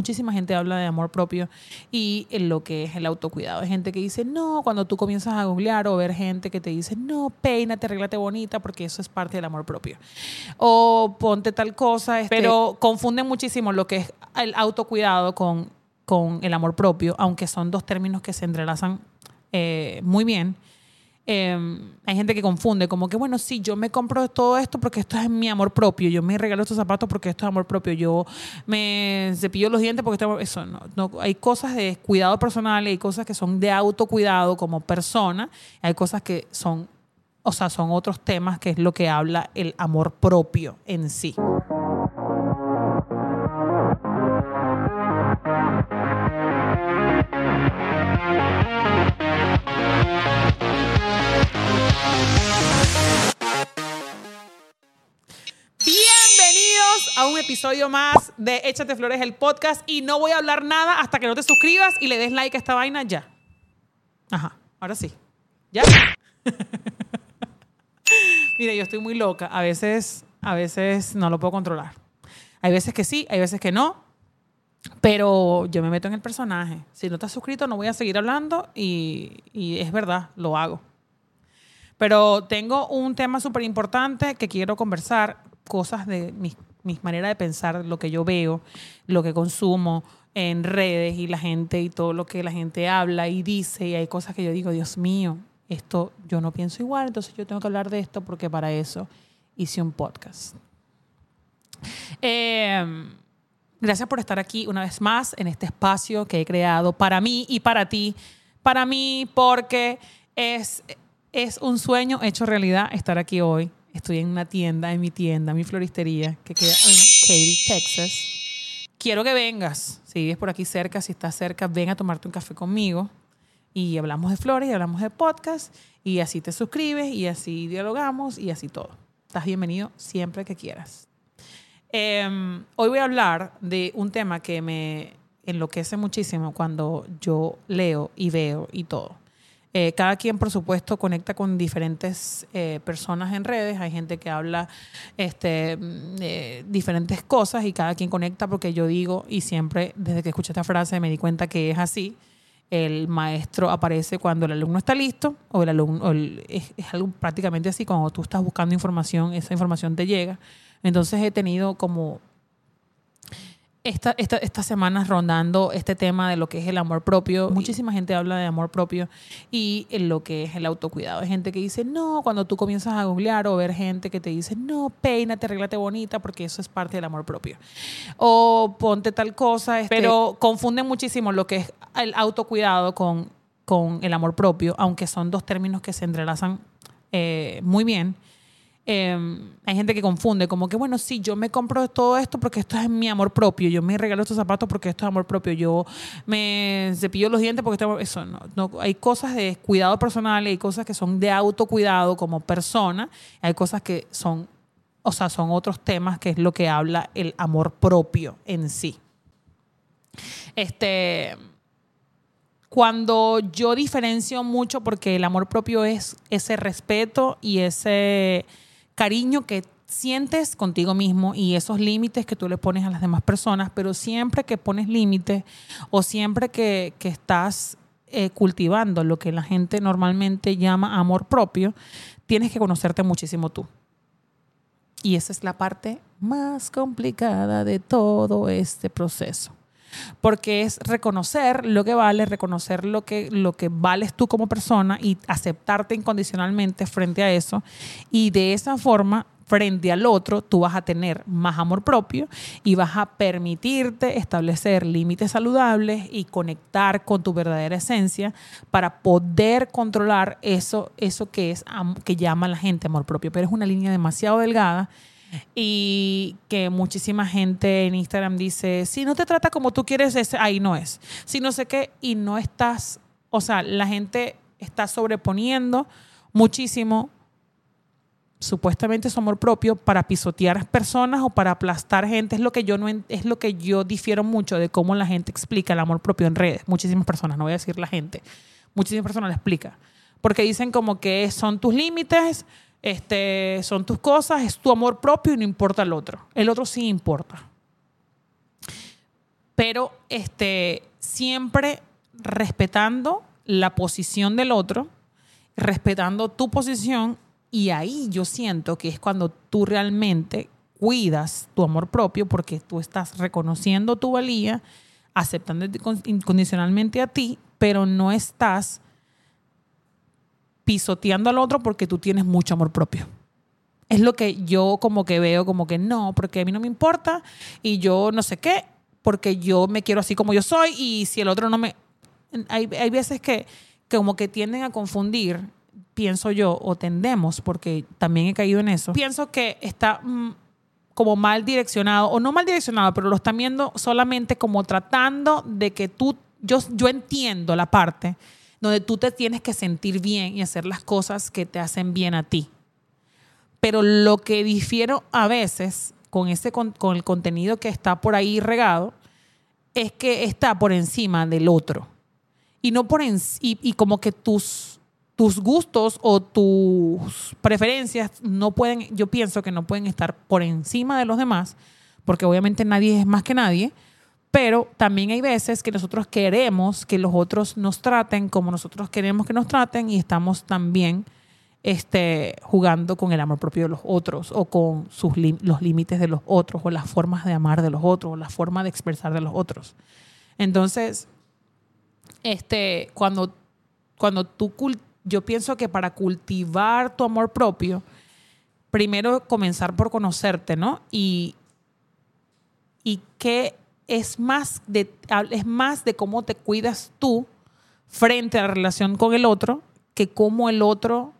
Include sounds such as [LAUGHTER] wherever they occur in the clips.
muchísima gente habla de amor propio y en lo que es el autocuidado. Hay gente que dice, no, cuando tú comienzas a googlear o ver gente que te dice, no, peínate, arréglate bonita porque eso es parte del amor propio. O ponte tal cosa, este, pero confunden muchísimo lo que es el autocuidado con, con el amor propio, aunque son dos términos que se entrelazan eh, muy bien. Em, hay gente que confunde, como que, bueno, sí, yo me compro todo esto porque esto es mi amor propio, yo me regalo estos zapatos porque esto es amor propio, yo me cepillo los dientes porque esto, eso no, no, hay cosas de cuidado personal, hay cosas que son de autocuidado como persona, hay cosas que son, o sea, son otros temas que es lo que habla el amor propio en sí. Episodio más de Échate Flores, el podcast. Y no voy a hablar nada hasta que no te suscribas y le des like a esta vaina ya. Ajá, ahora sí. ¿Ya? [LAUGHS] Mire, yo estoy muy loca. A veces, a veces no lo puedo controlar. Hay veces que sí, hay veces que no. Pero yo me meto en el personaje. Si no estás suscrito, no voy a seguir hablando y, y es verdad, lo hago. Pero tengo un tema súper importante que quiero conversar, cosas de mis mi manera de pensar, lo que yo veo, lo que consumo en redes y la gente y todo lo que la gente habla y dice y hay cosas que yo digo, Dios mío, esto yo no pienso igual, entonces yo tengo que hablar de esto porque para eso hice un podcast. Em, gracias por estar aquí una vez más en este espacio que he creado para mí y para ti. Para mí porque es, es un sueño hecho realidad estar aquí hoy Estoy en una tienda, en mi tienda, mi floristería, que queda en Katy, Texas. Quiero que vengas. Si vives por aquí cerca, si estás cerca, ven a tomarte un café conmigo. Y hablamos de flores y hablamos de podcast. Y así te suscribes y así dialogamos y así todo. Estás bienvenido siempre que quieras. Em, hoy voy a hablar de un tema que me enloquece muchísimo cuando yo leo y veo y todo. Eh, cada quien, por supuesto, conecta con diferentes eh, personas en redes. Hay gente que habla este, mm, diferentes cosas y cada quien conecta porque yo digo, y siempre desde que escuché esta frase me di cuenta que es así. El maestro aparece cuando el alumno está listo, o el alumno es, es algo prácticamente así, cuando tú estás buscando información, esa información te llega. Entonces he tenido como esta, esta, estas semanas rondando este tema de lo que es el amor propio. Muchísima gente habla de amor propio y lo que es el autocuidado. Hay gente que dice, no, cuando tú comienzas a googlear o ver gente que te dice, no, peínate, arréglate bonita porque eso es parte del amor propio. O ponte tal cosa. Este, pero confunden muchísimo lo que es el autocuidado con, con el amor propio, aunque son dos términos que se entrelazan eh, muy bien. Em, hay gente que confunde, como que, bueno, sí, yo me compro todo esto porque esto es mi amor propio, yo me regalo estos zapatos porque esto es amor propio, yo me cepillo los dientes porque esto, eso no, no, hay cosas de cuidado personal, hay cosas que son de autocuidado como persona, hay cosas que son, o sea, son otros temas que es lo que habla el amor propio en sí. Este, cuando yo diferencio mucho porque el amor propio es ese respeto y ese cariño que sientes contigo mismo y esos límites que tú le pones a las demás personas, pero siempre que pones límites o siempre que, estás eh, cultivando lo que la gente normalmente llama amor propio, tienes que conocerte muchísimo tú. Y esa es la parte más complicada de todo este proceso porque es reconocer lo que vale, reconocer lo que, lo que vales tú como persona y aceptarte incondicionalmente frente a eso. Y de esa forma frente al otro, tú vas a tener más amor propio y vas a permitirte establecer límites saludables y conectar con tu verdadera esencia para poder controlar eso, eso que es que llama la gente amor propio. Pero es una línea demasiado delgada y que muchísima gente en Instagram dice, si no te trata como tú quieres, ese, ahí no es. Si no sé qué, y no estás, o sea, la gente está sobreponiendo muchísimo supuestamente su amor propio para pisotear personas o para aplastar gente. Es lo que yo no es lo que yo difiero mucho de cómo la gente explica el amor propio en redes. Muchísimas personas no voy a decir la gente. Muchísimas personas lo explican porque dicen como que son tus límites este, son tus cosas, es tu amor propio y no importa el otro. El otro sí importa. pero este, siempre respetando la posición del otro, respetando tu posición y ahí yo siento que es cuando tú realmente cuidas tu amor propio porque tú estás reconociendo tu valía, aceptando incondicionalmente a ti, pero no estás pisoteando al otro porque tú tienes mucho amor propio. Es lo que yo como que veo, como que no, porque a mí no me importa y yo no sé qué, porque yo me quiero así como yo soy y si el otro no me... Hay, hay veces que, que como que tienden a confundir pienso yo, o tendemos, porque también he caído en eso, pienso que está mm, como mal direccionado, o no mal direccionado, pero lo están viendo solamente como tratando de que tú, yo, yo entiendo la parte donde tú te tienes que sentir bien y hacer las cosas que te hacen bien a ti. Pero lo que difiero a veces con, ese, con, el contenido que está por ahí regado es que está por encima del otro. Y no por y, y como que tus tus gustos o tus preferencias no pueden, yo pienso que no pueden estar por encima de los demás, porque obviamente nadie es más que nadie, pero también hay veces que nosotros queremos que los otros nos traten como nosotros queremos que nos traten y estamos también este, jugando con el amor propio de los otros o con sus los límites de los otros o las formas de amar de los otros o la forma de expresar de los otros. Entonces, este, cuando, cuando tú yo pienso que para cultivar tu amor propio, primero comenzar por conocerte, ¿no? Y, y que es más, de, es más de cómo te cuidas tú frente a la relación con el otro que cómo el otro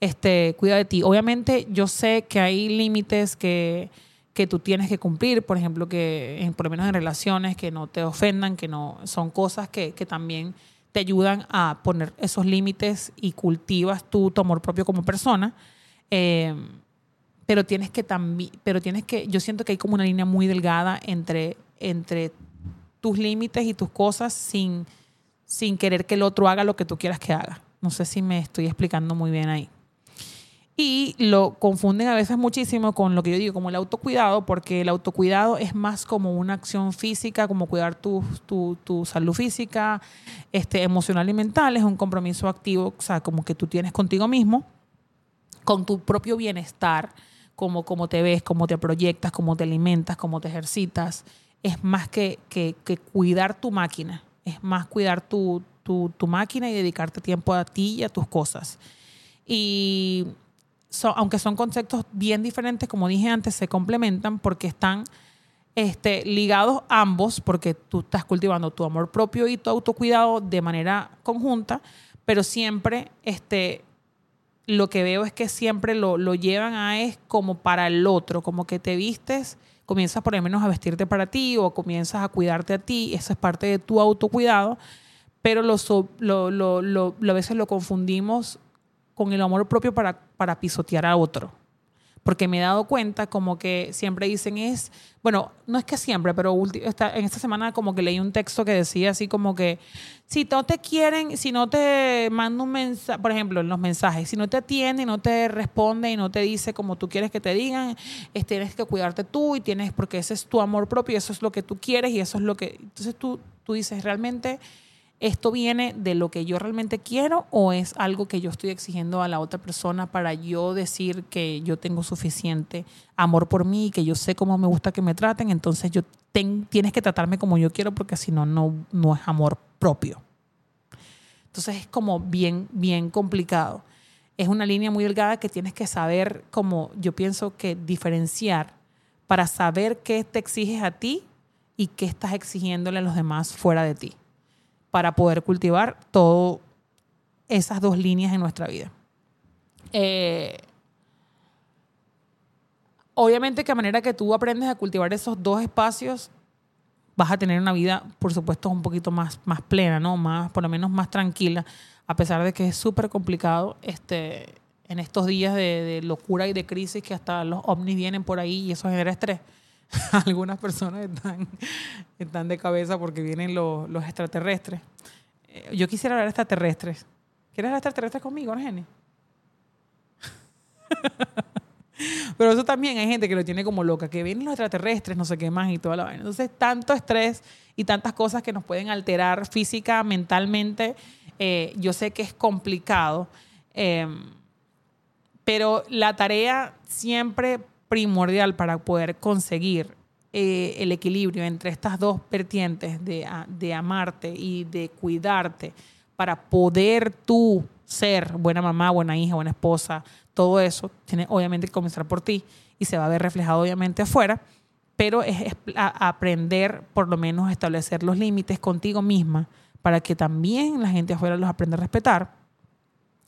este, cuida de ti. Obviamente yo sé que hay límites que, que tú tienes que cumplir, por ejemplo, que por lo menos en relaciones, que no te ofendan, que no son cosas que, que también te ayudan a poner esos límites y cultivas tu, amor propio como persona. Eh, pero tienes que también, pero tienes que, yo siento que hay como una línea muy delgada entre, entre tus límites y tus cosas sin, sin querer que el otro haga lo que tú quieras que haga. No sé si me estoy explicando muy bien ahí. Y lo confunden a veces muchísimo con lo que yo digo como el autocuidado, porque el autocuidado es más como una acción física, como cuidar tu, tu, tu, salud física, este, emocional y mental, es un compromiso activo, o sea, como que tú tienes contigo mismo, con tu propio bienestar, como, como te ves, cómo te proyectas, cómo te alimentas, cómo te ejercitas. Es más que, que, cuidar tu máquina, es más cuidar tu, tu, tu máquina y dedicarte tiempo a ti y a tus cosas. Y aunque son conceptos bien diferentes, como dije antes, se complementan porque están este, ligados ambos, porque tú estás cultivando tu amor propio y tu autocuidado de manera conjunta, pero siempre este, lo que veo es que siempre lo, lo llevan a es como para el otro, como que te vistes, comienzas por lo menos a vestirte para ti o comienzas a cuidarte a ti, eso es parte de tu autocuidado, pero lo, lo, lo, lo a veces lo confundimos con el amor propio para, para pisotear a otro. Porque me he dado cuenta como que siempre dicen es, bueno, no es que siempre, pero en esta semana como que leí un texto que decía así como que si no te quieren, si no te manda un mensaje, por ejemplo, en los mensajes, si no te atiende, no te responde y no te dice como tú quieres que te digan, tienes que cuidarte tú y tienes, porque ese es tu amor propio y eso es lo que tú quieres y eso es lo que, entonces tú, tú dices, realmente ¿esto viene de lo que yo realmente quiero o es algo que yo estoy exigiendo a la otra persona para yo decir que yo tengo suficiente amor por mí y que yo sé cómo me gusta que me traten? Entonces yo tienes que tratarme como yo quiero porque si no, no es amor propio. Entonces es como bien, bien complicado. Es una línea muy delgada que tienes que saber, como yo pienso que diferenciar para saber qué te exiges a ti y qué estás exigiéndole a los demás fuera de ti para poder cultivar todas esas dos líneas en nuestra vida. Eh, obviamente que a manera que tú aprendes a cultivar esos dos espacios, vas a tener una vida, por supuesto, un poquito más, más plena, ¿no? Más, por lo menos más tranquila, a pesar de que es súper complicado este, en estos días de, de, locura y de crisis que hasta los ovnis vienen por ahí y eso genera estrés. [LAUGHS] algunas personas están, están de cabeza porque vienen los, los extraterrestres. Eh, yo quisiera hablar extraterrestres. ¿Quieres hablar extraterrestres conmigo, Argeni? [LAUGHS] Pero eso también hay gente que lo tiene como loca, que vienen los extraterrestres, no sé qué más y toda la vaina. Entonces, tanto estrés y tantas cosas que nos pueden alterar física, mentalmente, eh, yo sé que es complicado. Eh, pero la tarea siempre primordial para poder conseguir eh, el equilibrio entre estas dos vertientes de, de amarte y de cuidarte para poder tú ser buena mamá, buena hija, buena esposa, todo eso tiene obviamente que comenzar por ti y se va a ver reflejado obviamente afuera, pero es, aprender por lo menos establecer los límites contigo misma para que también la gente afuera los aprenda a respetar.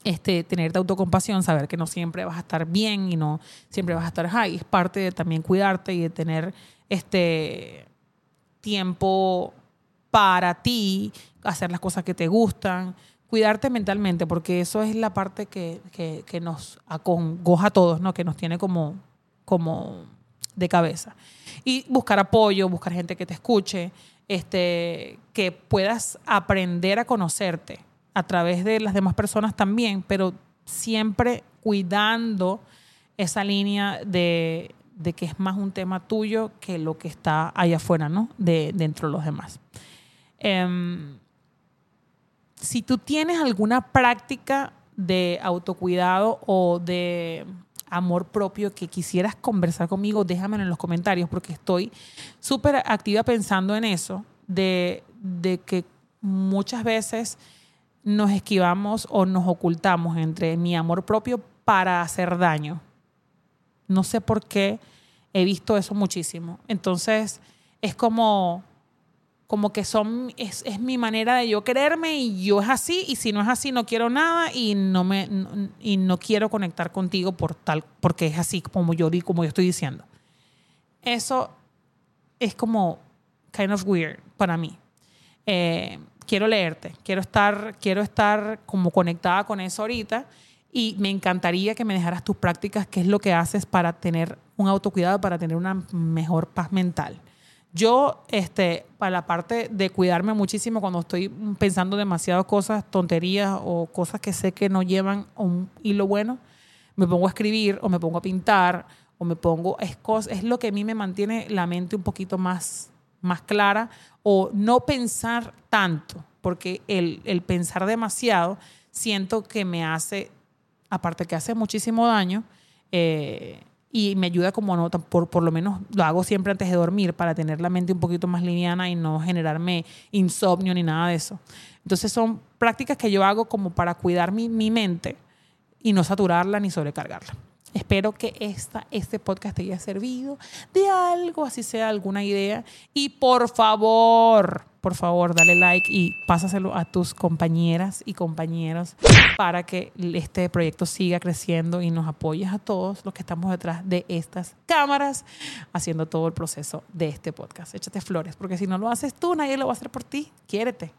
Este, tener autocompasión, saber que no siempre vas a estar bien y no siempre vas a estar high. Es parte de también cuidarte y de tener este tiempo para ti, hacer las cosas que te gustan, cuidarte mentalmente, porque eso es la parte que, que, nos acongoja a todos, ¿no? que nos tiene como, como de cabeza. Y buscar apoyo, buscar gente que te escuche, este, que puedas aprender a conocerte a través de las demás personas también, pero siempre cuidando esa línea de, de que es más un tema tuyo que lo que está allá afuera, ¿no? De, dentro de los demás. Em, si tú tienes alguna práctica de autocuidado o de amor propio que quisieras conversar conmigo, déjamelo en los comentarios porque estoy súper activa pensando en eso, de, de, que muchas veces nos esquivamos o nos ocultamos entre mi amor propio para hacer daño. No sé por qué he visto eso muchísimo. Entonces, es como como que son, es, mi manera de yo quererme y yo es así, y si no es así no quiero nada y no, me, y no quiero conectar contigo por tal, porque es así como yo, como yo estoy diciendo. Eso es como kind of weird para mí. Eh, quiero leerte, quiero estar, quiero estar como conectada con eso ahorita y me encantaría que me dejaras tus prácticas, qué es lo que haces para tener un autocuidado, para tener una mejor paz mental. Yo, este, para la parte de cuidarme muchísimo cuando estoy pensando demasiadas cosas, tonterías o cosas que sé que no llevan un hilo bueno, me pongo a escribir o me pongo a pintar o me pongo, es, es lo que a mí me mantiene la mente un poquito más, más clara o no pensar tanto, porque el, el pensar demasiado siento que me hace, aparte que hace muchísimo daño, eh, y me ayuda como nota, por, por lo menos lo hago siempre antes de dormir para tener la mente un poquito más liviana y no generarme insomnio ni nada de eso. Entonces son prácticas que yo hago como para cuidar mi, mi mente y no saturarla ni sobrecargarla. Espero que esta, este podcast te haya servido de algo, así sea alguna idea. Y por favor, por favor, dale like y pásaselo a tus compañeras y compañeros para que este proyecto siga creciendo y nos apoyes a todos los que estamos detrás de estas cámaras haciendo todo el proceso de este podcast. Échate flores, porque si no lo haces tú, nadie lo va a hacer por ti. Quiérete.